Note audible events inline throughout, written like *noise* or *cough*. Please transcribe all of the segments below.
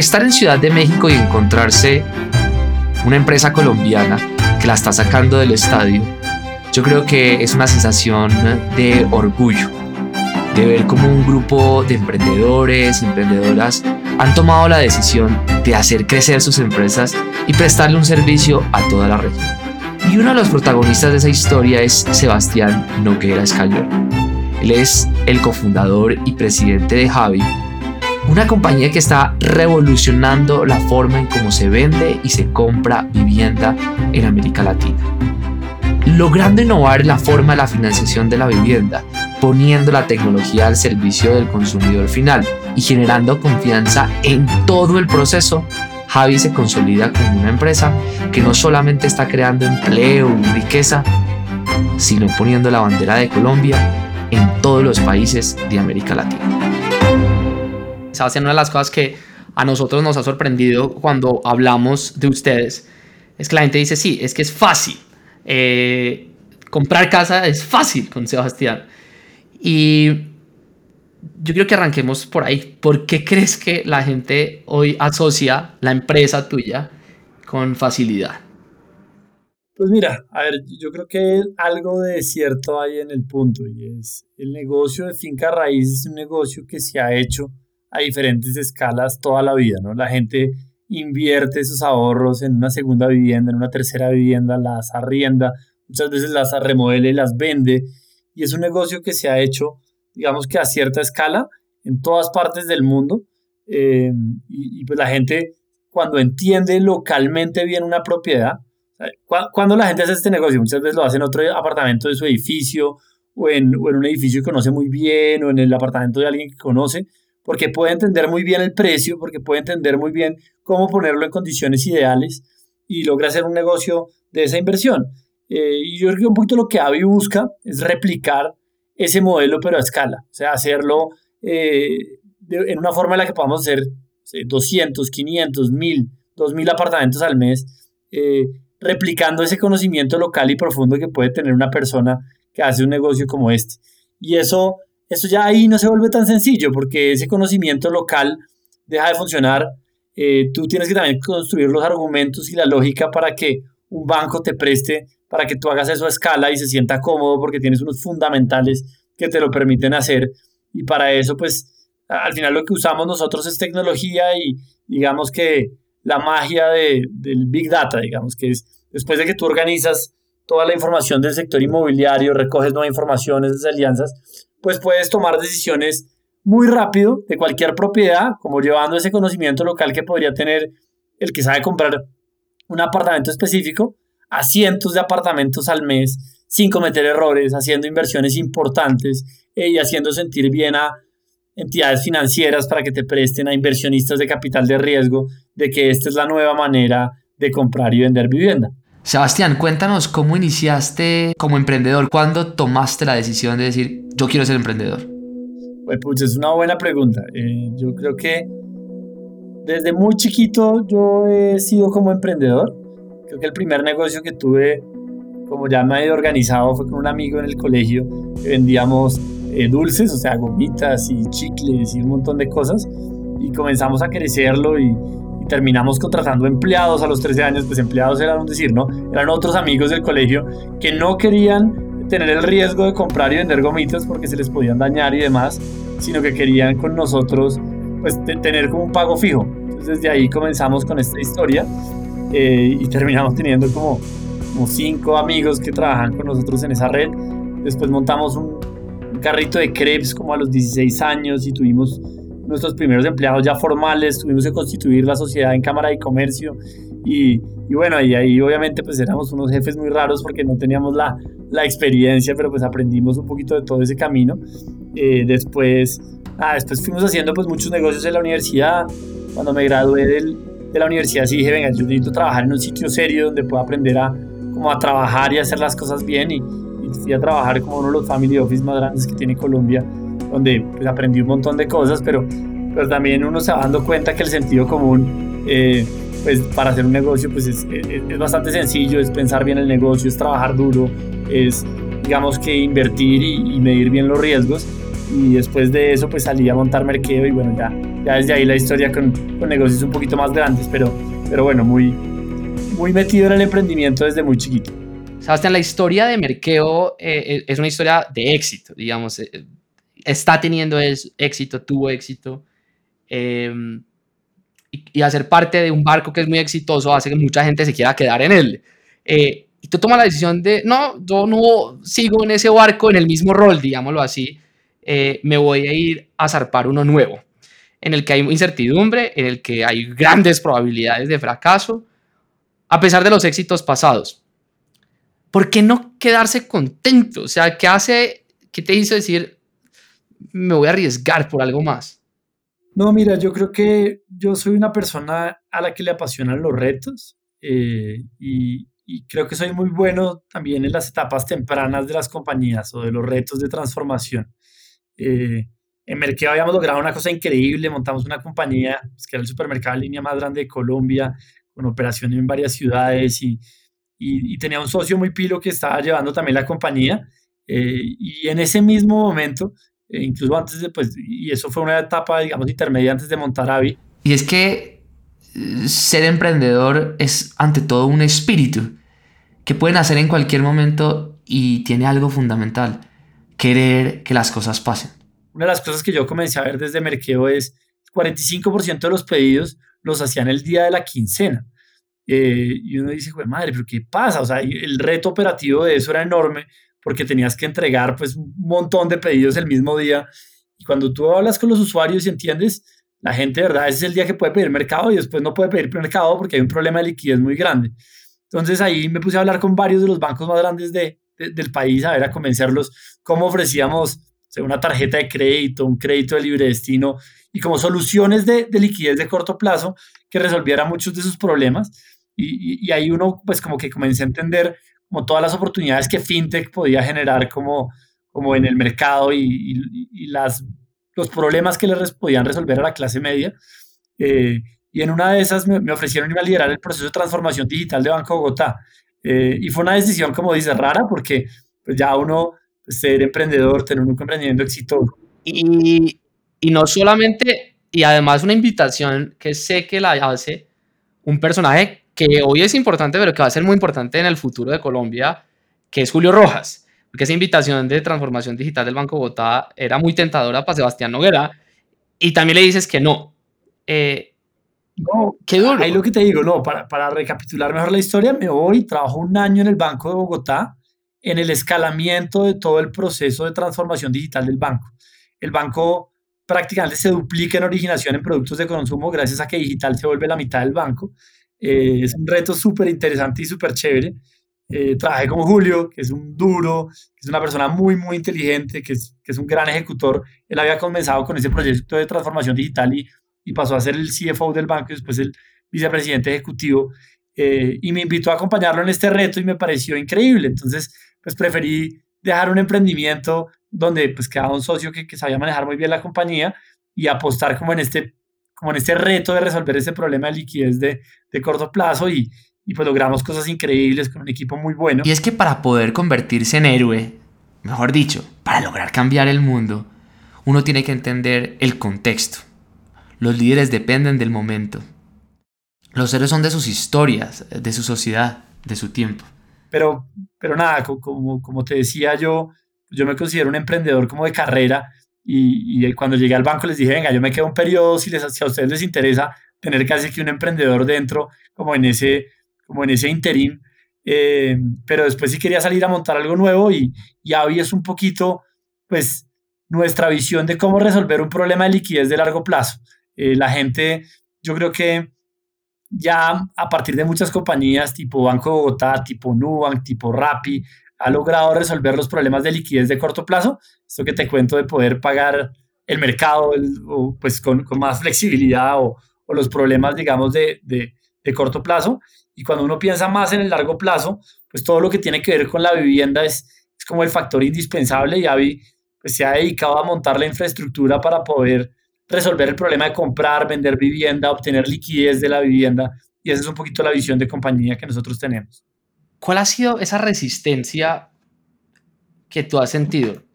estar en Ciudad de México y encontrarse una empresa colombiana que la está sacando del estadio, yo creo que es una sensación de orgullo, de ver cómo un grupo de emprendedores, emprendedoras han tomado la decisión de hacer crecer sus empresas y prestarle un servicio a toda la región. Y uno de los protagonistas de esa historia es Sebastián Noguera Escayol. Él es el cofundador y presidente de Javi, una compañía que está revolucionando la forma en cómo se vende y se compra vivienda en América Latina. Logrando innovar la forma de la financiación de la vivienda, poniendo la tecnología al servicio del consumidor final y generando confianza en todo el proceso, Javi se consolida como una empresa que no solamente está creando empleo y riqueza, sino poniendo la bandera de Colombia en todos los países de América Latina. Sebastián, una de las cosas que a nosotros nos ha sorprendido cuando hablamos de ustedes es que la gente dice, sí, es que es fácil. Eh, comprar casa es fácil con Sebastián. Y yo quiero que arranquemos por ahí. ¿Por qué crees que la gente hoy asocia la empresa tuya con facilidad? Pues mira, a ver, yo creo que algo de cierto hay en el punto y es el negocio de finca raíz es un negocio que se ha hecho a diferentes escalas toda la vida, ¿no? La gente invierte sus ahorros en una segunda vivienda, en una tercera vivienda, las arrienda, muchas veces las remodela y las vende y es un negocio que se ha hecho digamos que a cierta escala en todas partes del mundo. Eh, y, pues la gente, cuando entiende localmente bien una propiedad, cuando la gente hace este negocio, muchas veces lo hace en otro apartamento de su edificio o en, o en un edificio que conoce muy bien o en el apartamento de alguien que conoce, porque puede entender muy bien el precio, porque puede entender muy bien cómo ponerlo en condiciones ideales y logra hacer un negocio de esa inversión. Eh, y yo creo que un poquito lo que Avi busca es replicar ese modelo, pero a escala. O sea, hacerlo eh, en una forma en la que podamos hacer 200, 500, 1000, 2000 apartamentos al mes, eh, replicando ese conocimiento local y profundo que puede tener una persona que hace un negocio como este. Y eso, eso ya ahí no se vuelve tan sencillo, porque ese conocimiento local deja de funcionar. Eh, tú tienes que también construir los argumentos y la lógica para que un banco te preste para que tú hagas eso a escala y se sienta cómodo porque tienes unos fundamentales que te lo permiten hacer. Y para eso, pues, al final lo que usamos nosotros es tecnología y digamos que la magia de, del Big Data, digamos que es después de que tú organizas toda la información del sector inmobiliario, recoges nueva información, esas alianzas, pues puedes tomar decisiones muy rápido de cualquier propiedad, como llevando ese conocimiento local que podría tener el que sabe comprar un apartamento específico a cientos de apartamentos al mes sin cometer errores, haciendo inversiones importantes eh, y haciendo sentir bien a entidades financieras para que te presten a inversionistas de capital de riesgo de que esta es la nueva manera de comprar y vender vivienda. Sebastián, cuéntanos cómo iniciaste como emprendedor, cuándo tomaste la decisión de decir yo quiero ser emprendedor. Pues, es una buena pregunta. Eh, yo creo que desde muy chiquito yo he sido como emprendedor. Creo que el primer negocio que tuve, como ya medio organizado, fue con un amigo en el colegio. vendíamos eh, dulces, o sea, gomitas y chicles y un montón de cosas. Y comenzamos a crecerlo y, terminamos contratando empleados a los 13 años. Pues empleados eran un decir, ¿no? Eran otros amigos del colegio que no querían tener el riesgo de comprar y vender gomitas porque se les podían dañar y demás, sino que querían con nosotros pues tener como un pago fijo. Entonces desde ahí comenzamos con esta historia eh, y terminamos teniendo como, como cinco amigos que trabajan con nosotros en esa red. Después montamos un, carrito de crepes como a los 16 años y tuvimos nuestros primeros empleados ya formales, tuvimos que constituir la sociedad en Cámara de Comercio y, y bueno, y ahí obviamente pues éramos unos jefes muy raros porque no teníamos la, la experiencia, pero pues aprendimos un poquito de todo ese camino. Eh, después, ah, después fuimos haciendo pues muchos negocios en la universidad. Cuando me gradué de la universidad sí dije, venga, yo necesito trabajar en un sitio serio donde pueda aprender a, como a trabajar y hacer las cosas bien. Y, fui a trabajar como uno de los family office más grandes que tiene Colombia, donde pues, aprendí un montón de cosas, pero, pero también uno se va dando cuenta que el sentido común, eh, pues para hacer un negocio, pues es, es, bastante sencillo, es pensar bien el negocio, es trabajar duro, es digamos que invertir y, y medir bien los riesgos. y después de eso pues salí a montar mercado y bueno, ya, ya desde ahí la historia con, con negocios un poquito más grandes, pero, pero bueno, muy, muy metido en el emprendimiento desde muy chiquito. Sebastián, la historia de Merkeo eh, es una historia de éxito, digamos, eh, está teniendo éxito, tuvo éxito. Em, y, hacer parte de un barco que es muy exitoso hace que mucha gente se quiera quedar en él. Eh, y tú tomas la decisión de, no, yo no sigo en ese barco en el mismo rol, digámoslo así, me voy a ir a zarpar uno nuevo, en el que hay incertidumbre, en el que hay grandes probabilidades de fracaso, a pesar de los éxitos pasados. ¿Por qué no quedarse contento? O sea, ¿qué hace, qué te hizo decir, me voy a arriesgar por algo más? No, mira, yo creo que yo soy una persona a la que le apasionan los retos eh, y, creo que soy muy bueno también en las etapas tempranas de las compañías o de los retos de transformación. Eh, en Mercado habíamos logrado una cosa increíble, montamos una compañía pues, que era el supermercado de línea más grande de Colombia, con operación en varias ciudades y, y, tenía un socio muy pilo que estaba llevando también la compañía. Eh, y en ese mismo momento, eh, incluso antes de, pues, y eso fue una etapa, digamos, intermedia antes de montar Avi. Y es que eh, ser emprendedor es ante todo un espíritu que pueden hacer en cualquier momento y tiene algo fundamental, querer que las cosas pasen. Una de las cosas que yo comencé a ver desde Merkeo es 45% de los pedidos los hacían el día de la quincena. Eh, y uno dice, madre, pero ¿qué pasa? O sea, el reto operativo de eso era enorme porque tenías que entregar pues un montón de pedidos el mismo día. Y cuando tú hablas con los usuarios y entiendes, la gente, de verdad, ese es el día que puede pedir mercado y después no puede pedir mercado porque hay un problema de liquidez muy grande. Entonces ahí me puse a hablar con varios de los bancos más grandes de, del país, a ver, a convencerlos cómo ofrecíamos una tarjeta de crédito, un crédito de libre destino y como soluciones de, de liquidez de corto plazo que resolviera muchos de sus problemas. Y, y, ahí uno pues como que comencé a entender como todas las oportunidades que FinTech podía generar como, como en el mercado y, y las, los problemas que les podían resolver a la clase media. Eh, y en una de esas me, me, ofrecieron ir a liderar el proceso de transformación digital de Banco Bogotá. Eh, y fue una decisión, como dice, rara, porque pues ya uno, pues, ser emprendedor, tener un emprendimiento exitoso. Y, y no solamente, y además una invitación que sé que la hace un personaje que hoy es importante, pero que va a ser muy importante en el futuro de Colombia, que es Julio Rojas. Porque esa invitación de transformación digital del Banco Bogotá era muy tentadora para Sebastián Noguera. Y también le dices que no. Eh, no, qué duro. Ahí lo que te digo, no, para, para recapitular mejor la historia, me voy, trabajo un año en el Banco de Bogotá en el escalamiento de todo el proceso de transformación digital del banco. El banco prácticamente se duplica en originación en productos de consumo gracias a que digital se vuelve la mitad del banco. Eh, es un reto súper interesante y súper chévere. Eh, trabajé con Julio, que es un duro, que es una persona muy, muy inteligente, que es, que es un gran ejecutor. Él había comenzado con ese proyecto de transformación digital y, y pasó a ser el CFO del banco y después el vicepresidente ejecutivo. Eh, y me invitó a acompañarlo en este reto y me pareció increíble. Entonces, pues preferí dejar un emprendimiento donde pues quedaba un socio que, que sabía manejar muy bien la compañía y apostar como en este, como en este reto de resolver ese problema de liquidez de, de corto plazo y, y pues logramos cosas increíbles con un equipo muy bueno. Y es que para poder convertirse en héroe, mejor dicho, para lograr cambiar el mundo, uno tiene que entender el contexto. Los líderes dependen del momento. Los héroes son de sus historias, de su sociedad, de su tiempo. Pero, pero nada, como, como te decía yo, yo me considero un emprendedor como de carrera y, y, cuando llegué al banco les dije, venga, yo me quedo un periodo si, les, si a ustedes les interesa tener casi que un emprendedor dentro, como en ese, como en ese interín. Eh, pero después sí quería salir a montar algo nuevo y, y hoy es un poquito, pues, nuestra visión de cómo resolver un problema de liquidez de largo plazo. Eh, la gente, yo creo que ya a partir de muchas compañías tipo Banco de Bogotá, tipo Nubank, tipo Rappi, ha logrado resolver los problemas de liquidez de corto plazo. Esto que te cuento de poder pagar el mercado o, pues con, con, más flexibilidad o, o, los problemas, digamos, de, de, de, corto plazo. Y cuando uno piensa más en el largo plazo, pues todo lo que tiene que ver con la vivienda es, es como el factor indispensable y Avi pues, se ha dedicado a montar la infraestructura para poder resolver el problema de comprar, vender vivienda, obtener liquidez de la vivienda. Y esa es un poquito la visión de compañía que nosotros tenemos. ¿Cuál ha sido esa resistencia que tú has sentido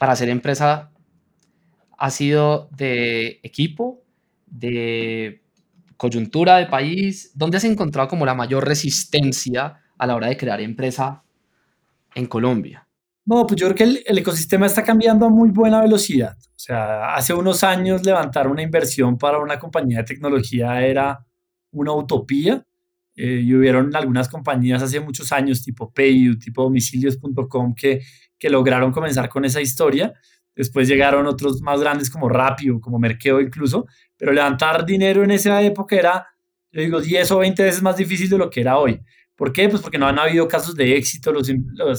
para hacer empresa ha sido de equipo, de coyuntura de país? ¿Dónde has encontrado como la mayor resistencia a la hora de crear empresa en Colombia? No, pues yo creo que el, el, ecosistema está cambiando a muy buena velocidad. O sea, hace unos años levantar una inversión para una compañía de tecnología era una utopía. Eh, y hubieron algunas compañías hace muchos años, tipo PayU, tipo domicilios.com, que, que lograron comenzar con esa historia. Después llegaron otros más grandes como Rapio, como Merkeo incluso, pero levantar dinero en esa época era, yo digo, 10 o 20 veces más difícil de lo que era hoy. ¿Por qué? Pues porque no han habido casos de éxito. Los,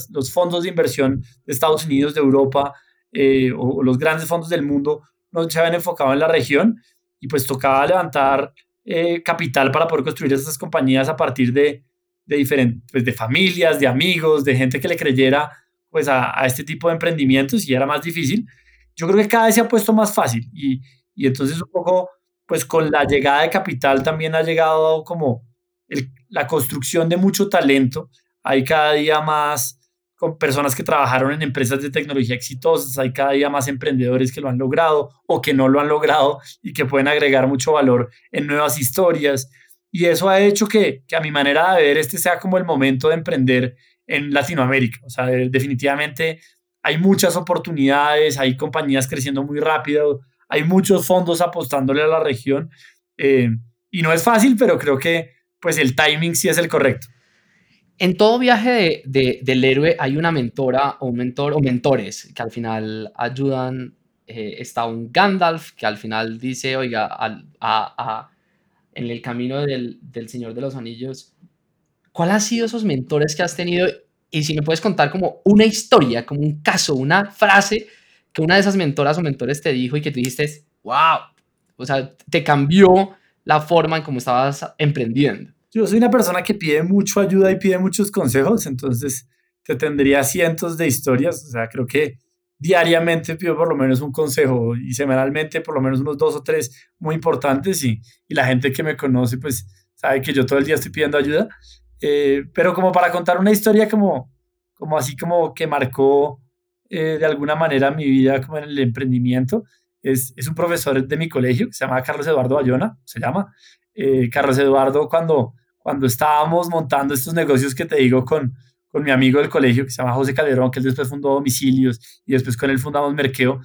los, fondos de inversión de Estados Unidos, de Europa eh, o, los grandes fondos del mundo no se habían enfocado en la región y pues tocaba levantar eh, capital para poder construir esas compañías a partir de, de diferentes, pues de familias, de amigos, de gente que le creyera pues a, este tipo de emprendimientos y era más difícil. Yo creo que cada vez se ha puesto más fácil y, y entonces un poco pues con la llegada de capital también ha llegado como la construcción de mucho talento. Hay cada día más con personas que trabajaron en empresas de tecnología exitosas, hay cada día más emprendedores que lo han logrado o que no lo han logrado y que pueden agregar mucho valor en nuevas historias. Y eso ha hecho que, que a mi manera de ver este sea como el momento de emprender en Latinoamérica. O sea, definitivamente hay muchas oportunidades, hay compañías creciendo muy rápido, hay muchos fondos apostándole a la región. Eh, y no es fácil, pero creo que pues el timing sí es el correcto. En todo viaje de, del héroe hay una mentora o un mentor o mentores que al final ayudan. Eh, está un Gandalf que al final dice, oiga, a, en el camino del, del, Señor de los Anillos, ¿cuál ha sido esos mentores que has tenido? Y si me puedes contar como una historia, como un caso, una frase que una de esas mentoras o mentores te dijo y que tú dijiste, wow, o sea, te cambió la forma en cómo estabas emprendiendo. Yo soy una persona que pide mucho ayuda y pide muchos consejos, entonces te tendría cientos de historias, o sea, creo que diariamente pido por lo menos un consejo y semanalmente por lo menos unos dos o tres muy importantes y, y la gente que me conoce pues sabe que yo todo el día estoy pidiendo ayuda, eh, pero como para contar una historia como, como así como que marcó eh, de alguna manera mi vida como en el emprendimiento, es, es, un profesor de mi colegio que se llama Carlos Eduardo Bayona, se llama. Eh, Carlos Eduardo, cuando, cuando estábamos montando estos negocios que te digo con, con mi amigo del colegio que se llama José Calderón, que él después fundó Domicilios y después con él fundamos Merkeo,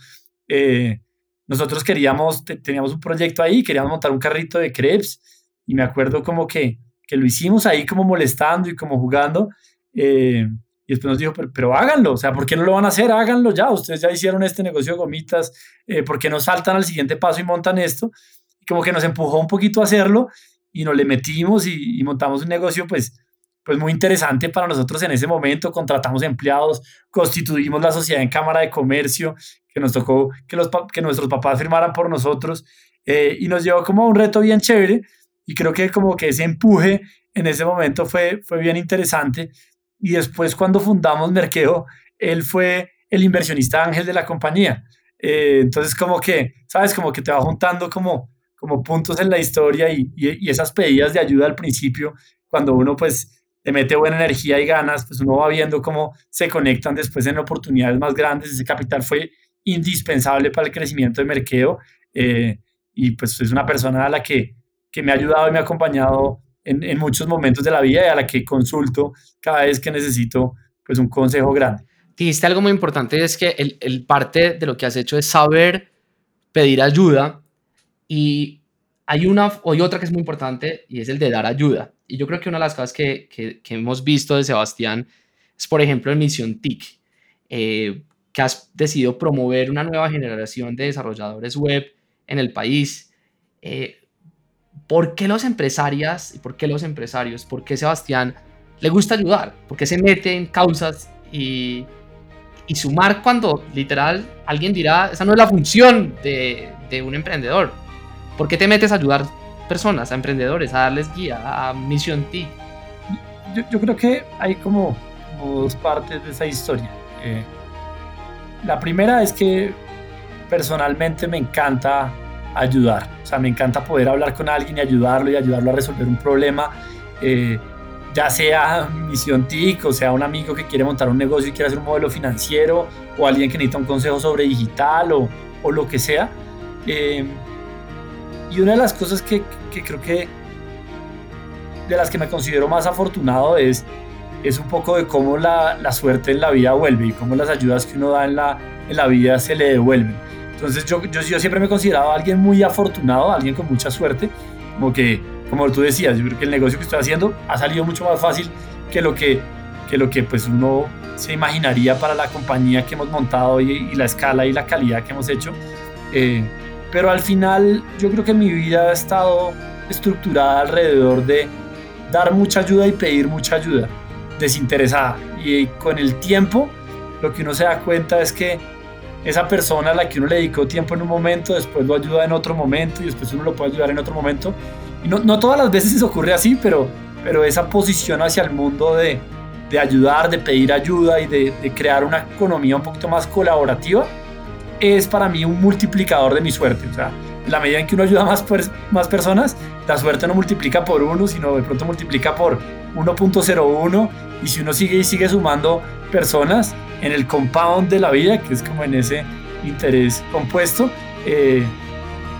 eh, nosotros queríamos, teníamos un proyecto ahí, queríamos montar un carrito de crepes y me acuerdo como que, que lo hicimos ahí como molestando y como jugando. Eh, y después nos dijo, pero, háganlo, o sea, ¿por qué no lo van a hacer? Háganlo ya, ustedes ya hicieron este negocio de gomitas, eh, ¿por qué no saltan al siguiente paso y montan esto? Y como que nos empujó un poquito a hacerlo y nos le metimos y, montamos un negocio, pues, pues muy interesante para nosotros en ese momento. Contratamos empleados, constituimos la sociedad en Cámara de Comercio, que nos tocó que, los, que nuestros papás firmaran por nosotros eh, y nos llevó como a un reto bien chévere. Y creo que como que ese empuje en ese momento fue, fue bien interesante y después cuando fundamos Merkeo, él fue el inversionista ángel de la compañía. Eh, entonces como que, ¿sabes? Como que te va juntando como, como puntos en la historia y, y, esas pedidas de ayuda al principio, cuando uno pues le mete buena energía y ganas, pues uno va viendo cómo se conectan después en oportunidades más grandes. Ese capital fue indispensable para el crecimiento de Merkeo eh, y pues es una persona a la que, que me ha ayudado y me ha acompañado en, muchos momentos de la vida y a la que consulto cada vez que necesito pues un consejo grande. Dijiste algo muy importante, es que el, el parte de lo que has hecho es saber pedir ayuda y hay una hay otra que es muy importante y es el de dar ayuda. Y yo creo que una de las cosas que, que, hemos visto de Sebastián es, por ejemplo, en Misión TIC, eh, que has decidido promover una nueva generación de desarrolladores web en el país. Eh, ¿por qué los empresarias y por qué los empresarios, por qué Sebastián le gusta ayudar? ¿Por qué se mete en causas y, y sumar cuando literal alguien dirá, esa no es la función de, de un emprendedor? ¿Por qué te metes a ayudar personas, a emprendedores, a darles guía, a Misión TIC? Yo, yo, creo que hay como, dos partes de esa historia. Eh, la primera es que personalmente me encanta ayudar. O sea, me encanta poder hablar con alguien y ayudarlo y ayudarlo a resolver un problema, eh, ya sea misión TIC, o sea, un amigo que quiere montar un negocio y quiere hacer un modelo financiero, o alguien que necesita un consejo sobre digital, o, o lo que sea. Eh, y una de las cosas que, que, creo que de las que me considero más afortunado es, es un poco de cómo la, la suerte en la vida vuelve y cómo las ayudas que uno da en la, en la vida se le devuelven. Entonces yo, yo, yo siempre me he considerado alguien muy afortunado, alguien con mucha suerte, como que, como tú decías, yo creo que el negocio que estoy haciendo ha salido mucho más fácil que lo que, que, lo que pues uno se imaginaría para la compañía que hemos montado y, y la escala y la calidad que hemos hecho. Eh, pero al final yo creo que mi vida ha estado estructurada alrededor de dar mucha ayuda y pedir mucha ayuda desinteresada. Y con el tiempo lo que uno se da cuenta es que esa persona a la que uno le dedicó tiempo en un momento, después lo ayuda en otro momento y después uno lo puede ayudar en otro momento. Y no, no todas las veces eso ocurre así, pero, pero esa posición hacia el mundo de, de ayudar, de pedir ayuda y de, crear una economía un poquito más colaborativa es para mí un multiplicador de mi suerte. O sea, en la medida en que uno ayuda a más, más personas, la suerte no multiplica por uno, sino de pronto multiplica por 1.01 y si uno sigue y sigue sumando personas en el compound de la vida, que es como en ese interés compuesto, eh,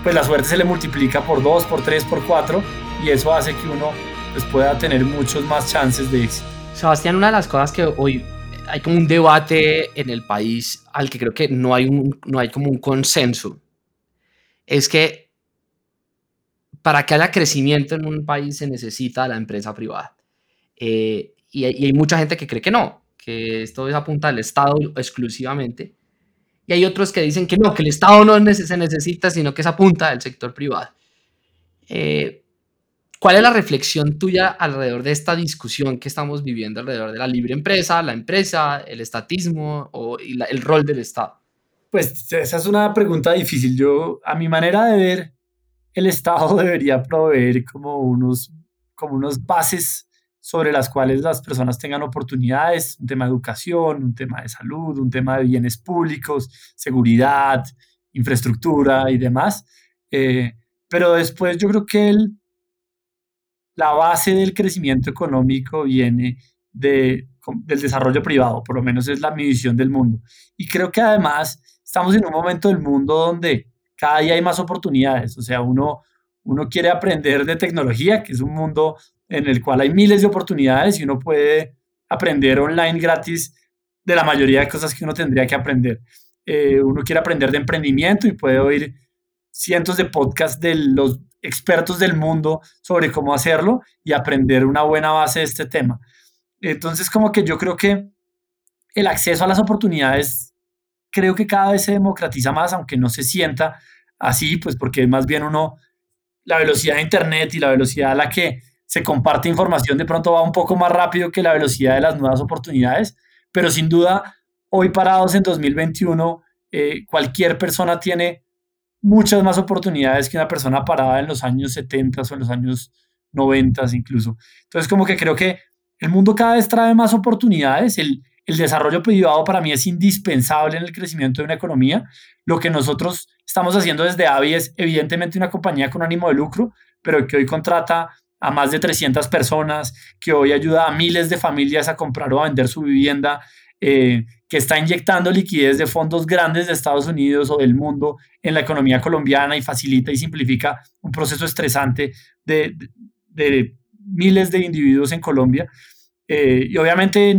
pues la suerte se le multiplica por 2, por 3, por 4 y eso hace que uno pues, pueda tener muchos más chances de éxito. Sebastián, una de las cosas que hoy hay como un debate en el país al que creo que no hay, un, no hay como un consenso, es que para que haya crecimiento en un país se necesita la empresa privada. Eh, y, hay mucha gente que cree que no, que esto es a punta del Estado exclusivamente. Y hay otros que dicen que no, que el Estado no se necesita, sino que es a punta del sector privado. Eh, ¿Cuál es la reflexión tuya alrededor de esta discusión que estamos viviendo alrededor de la libre empresa, la empresa, el estatismo o y el rol del Estado? Pues esa es una pregunta difícil. Yo, a mi manera de ver, el Estado *laughs* debería proveer como unos, como unos bases sobre las cuales las personas tengan oportunidades, un tema de educación, un tema de salud, un tema de bienes públicos, seguridad, infraestructura y demás. Eh, pero después yo creo que el, la base del crecimiento económico viene de, del desarrollo privado, por lo menos es la mi visión del mundo. Y creo que además estamos en un momento del mundo donde cada día hay más oportunidades, o sea, uno, uno quiere aprender de tecnología, que es un mundo en el cual hay miles de oportunidades y uno puede aprender online gratis de la mayoría de cosas que uno tendría que aprender. Eh, uno quiere aprender de emprendimiento y puede oír cientos de podcasts de los expertos del mundo sobre cómo hacerlo y aprender una buena base de este tema. Entonces, como que yo creo que el acceso a las oportunidades creo que cada vez se democratiza más, aunque no se sienta así, pues porque más bien uno, la velocidad de Internet y la velocidad a la que se comparte información de pronto va un poco más rápido que la velocidad de las nuevas oportunidades, pero sin duda, hoy parados en 2021, eh, cualquier persona tiene muchas más oportunidades que una persona parada en los años 70 o en los años 90 incluso. Entonces, como que creo que el mundo cada vez trae más oportunidades, el, el desarrollo privado para mí es indispensable en el crecimiento de una economía. Lo que nosotros estamos haciendo desde AVI es evidentemente una compañía con ánimo de lucro, pero que hoy contrata a más de 300 personas, que hoy ayuda a miles de familias a comprar o a vender su vivienda, eh, que está inyectando liquidez de fondos grandes de Estados Unidos o del mundo en la economía colombiana y facilita y simplifica un proceso estresante de, miles de individuos en Colombia. Eh, y obviamente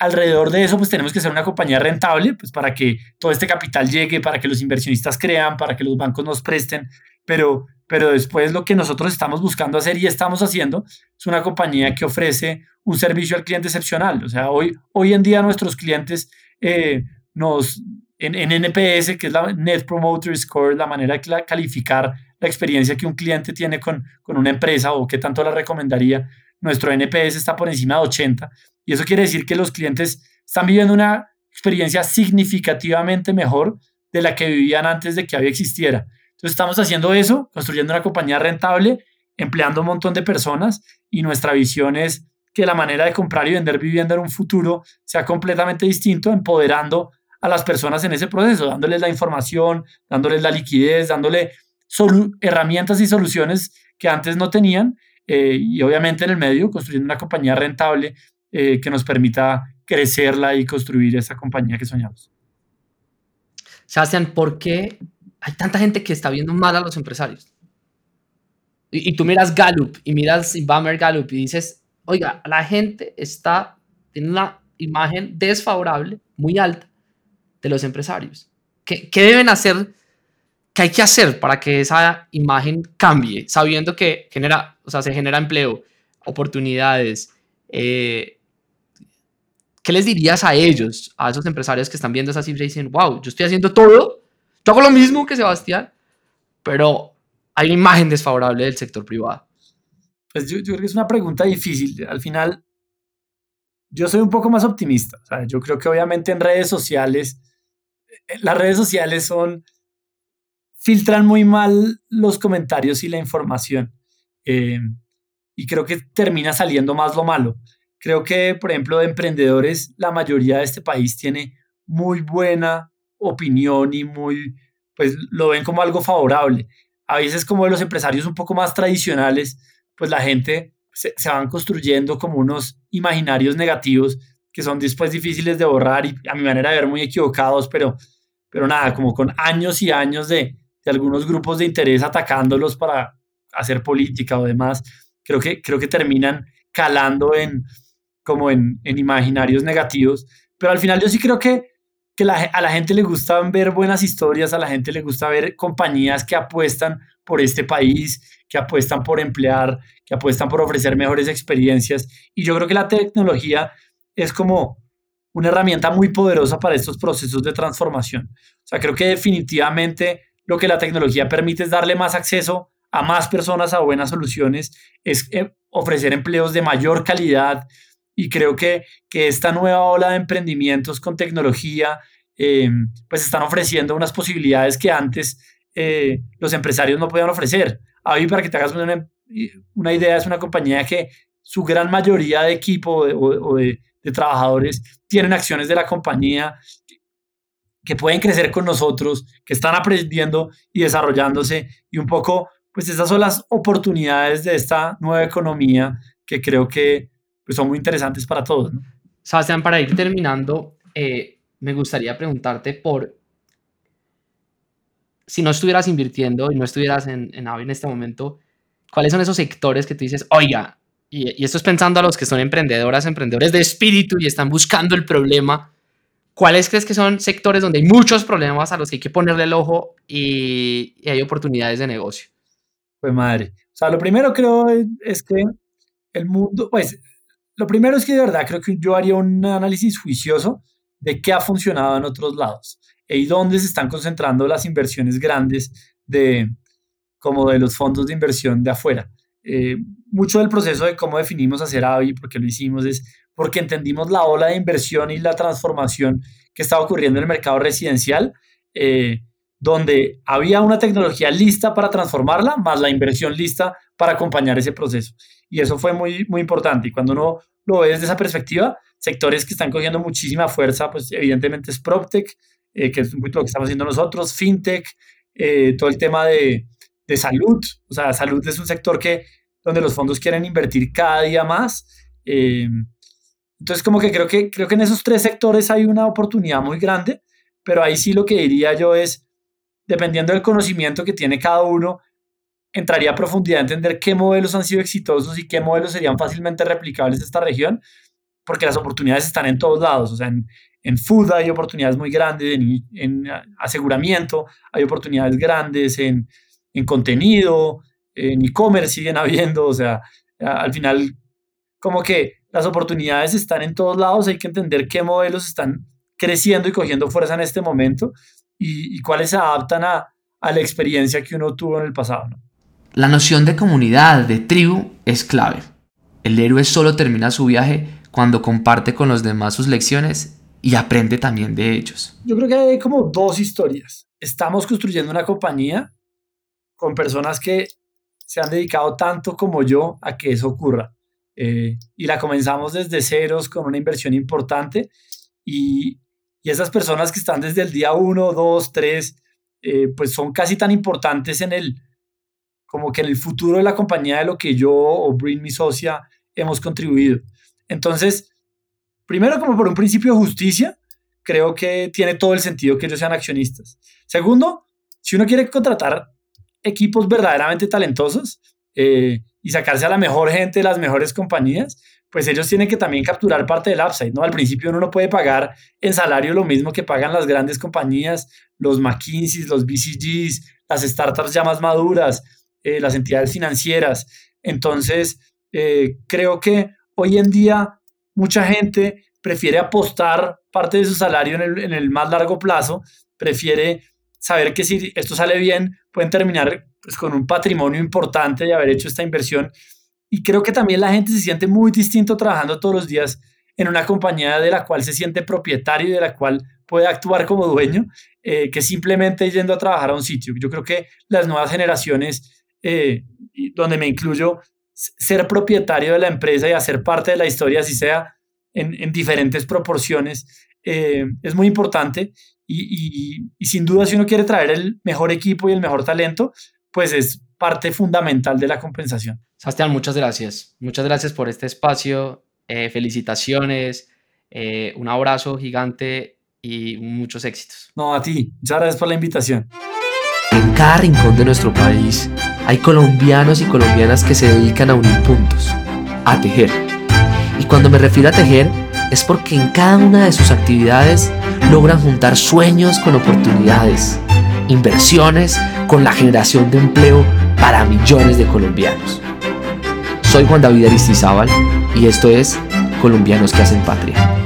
alrededor de eso, pues tenemos que ser una compañía rentable, pues para que todo este capital llegue, para que los inversionistas crean, para que los bancos nos presten, pero, pero después lo que nosotros estamos buscando hacer y estamos haciendo es una compañía que ofrece un servicio al cliente excepcional. O sea, hoy, hoy en día nuestros clientes eh, nos, en, en, NPS, que es la Net Promoter Score, la manera de calificar la experiencia que un cliente tiene con, con una empresa o qué tanto la recomendaría, nuestro NPS está por encima de 80. Y eso quiere decir que los clientes están viviendo una experiencia significativamente mejor de la que vivían antes de que había existiera. Entonces estamos haciendo eso, construyendo una compañía rentable, empleando un montón de personas y nuestra visión es que la manera de comprar y vender vivienda en un futuro sea completamente distinto, empoderando a las personas en ese proceso, dándoles la información, dándoles la liquidez, dándole herramientas y soluciones que antes no tenían eh, y obviamente en el medio construyendo una compañía rentable eh, que nos permita crecerla y construir esa compañía que soñamos. Sebastián, ¿por qué hay tanta gente que está viendo mal a los empresarios? Y, tú miras Gallup y miras Bammer Gallup y dices, oiga, la gente está, tiene una imagen desfavorable, muy alta, de los empresarios. ¿Qué, qué deben hacer? ¿Qué hay que hacer para que esa imagen cambie? Sabiendo que genera, o sea, se genera empleo, oportunidades. Eh, ¿Qué les dirías a ellos, a esos empresarios que están viendo esa cifra y dicen, wow, yo estoy haciendo todo, yo hago lo mismo que Sebastián, pero hay una imagen desfavorable del sector privado? Pues yo, creo que es una pregunta difícil. Al final, yo soy un poco más optimista. yo creo que obviamente en redes sociales, eh, las redes sociales son, filtran muy mal los comentarios y la información. Eh, y creo que termina saliendo más lo malo. Creo que, por ejemplo, de emprendedores, la mayoría de este país tiene muy buena opinión y muy, pues lo ven como algo favorable a veces como de los empresarios un poco más tradicionales, pues la gente se, van construyendo como unos imaginarios negativos que son después difíciles de borrar y a mi manera de ver muy equivocados, pero, pero nada, como con años y años de, de algunos grupos de interés atacándolos para hacer política o demás, creo que, creo que terminan calando en, como en, en imaginarios negativos, pero al final yo sí creo que a la gente le gusta ver buenas historias, a la gente le gusta ver compañías que apuestan por este país, que apuestan por emplear, que apuestan por ofrecer mejores experiencias. Y yo creo que la tecnología es como una herramienta muy poderosa para estos procesos de transformación. O sea, creo que definitivamente lo que la tecnología permite es darle más acceso a más personas a buenas soluciones, es eh, ofrecer empleos de mayor calidad, y creo que, que esta nueva ola de emprendimientos con tecnología, eh, pues están ofreciendo unas posibilidades que antes eh, los empresarios no podían ofrecer. Ahí, para que te hagas una, una, idea, es una compañía que su gran mayoría de equipo o, de, de, trabajadores tienen acciones de la compañía que pueden crecer con nosotros, que están aprendiendo y desarrollándose y un poco, pues esas son las oportunidades de esta nueva economía que creo que pues, son muy interesantes para todos. ¿no? Sebastián, para ir terminando, eh, me gustaría preguntarte por si no estuvieras invirtiendo y no estuvieras en, en AVE en este momento, ¿cuáles son esos sectores que tú dices, oiga, y, esto es pensando a los que son emprendedoras, emprendedores de espíritu y están buscando el problema, ¿cuáles crees que son sectores donde hay muchos problemas a los que hay que ponerle el ojo y, y hay oportunidades de negocio? Pues madre, o sea, lo primero creo es que el mundo, pues lo primero es que de verdad creo que yo haría un análisis juicioso de qué ha funcionado en otros lados y dónde se están concentrando las inversiones grandes de como de los fondos de inversión de afuera. Eh, mucho del proceso de cómo definimos hacer AVI, porque lo hicimos, es porque entendimos la ola de inversión y la transformación que estaba ocurriendo en el mercado residencial, eh, donde había una tecnología lista para transformarla, más la inversión lista para acompañar ese proceso. Y eso fue muy, muy importante. Y cuando uno lo ve desde esa perspectiva, sectores que están cogiendo muchísima fuerza, pues evidentemente es PropTech, eh, que es un lo que estamos haciendo nosotros, FinTech, eh, todo el tema de, de, salud. O sea, salud es un sector que, donde los fondos quieren invertir cada día más. Eh, entonces, como que creo, que creo que en esos tres sectores hay una oportunidad muy grande, pero ahí sí lo que diría yo es, dependiendo del conocimiento que tiene cada uno, entraría a profundidad a entender qué modelos han sido exitosos y qué modelos serían fácilmente replicables en esta región, porque las oportunidades están en todos lados, o sea, en, en food hay oportunidades muy grandes, en, en aseguramiento hay oportunidades grandes, en, en contenido, en e-commerce siguen habiendo, o sea, al final como que las oportunidades están en todos lados, hay que entender qué modelos están creciendo y cogiendo fuerza en este momento y, y cuáles se adaptan a, a la experiencia que uno tuvo en el pasado. ¿no? La noción de comunidad, de tribu, es clave. El héroe solo termina su viaje cuando comparte con los demás sus lecciones y aprende también de ellos. Yo creo que hay como dos historias. Estamos construyendo una compañía con personas que se han dedicado tanto como yo a que eso ocurra. Eh, y la comenzamos desde ceros con una inversión importante y, y esas personas que están desde el día 1, 2, 3, pues son casi tan importantes en el, como que en el futuro de la compañía de lo que yo o Brin, mi socia, hemos contribuido. Entonces, primero como por un principio de justicia, creo que tiene todo el sentido que ellos sean accionistas. Segundo, si uno quiere contratar equipos verdaderamente talentosos eh, y sacarse a la mejor gente de las mejores compañías, pues ellos tienen que también capturar parte del upside, ¿no? Al principio uno no puede pagar en salario lo mismo que pagan las grandes compañías, los McKinsey, los BCGs, las startups ya más maduras, eh, las entidades financieras. Entonces, eh, creo que hoy en día mucha gente prefiere apostar parte de su salario en el, en el más largo plazo, prefiere saber que si esto sale bien, pueden terminar pues, con un patrimonio importante de haber hecho esta inversión. Y creo que también la gente se siente muy distinto trabajando todos los días en una compañía de la cual se siente propietario y de la cual puede actuar como dueño, eh, que simplemente yendo a trabajar a un sitio. Yo creo que las nuevas generaciones, eh, donde me incluyo, ser propietario de la empresa y hacer parte de la historia, así sea en, en diferentes proporciones, eh, es muy importante y, sin duda si uno quiere traer el mejor equipo y el mejor talento, pues es parte fundamental de la compensación. Sebastián, muchas gracias. Muchas gracias por este espacio. Eh, felicitaciones. Eh, un abrazo gigante y muchos éxitos. No, a ti. Muchas gracias por la invitación. En cada rincón de nuestro país hay colombianos y colombianas que se dedican a unir puntos, a tejer. Y cuando me refiero a tejer, es porque en cada una de sus actividades logran juntar sueños con oportunidades, inversiones con la generación de empleo para millones de colombianos. Soy Juan David Aristizábal y esto es Colombianos que hacen patria.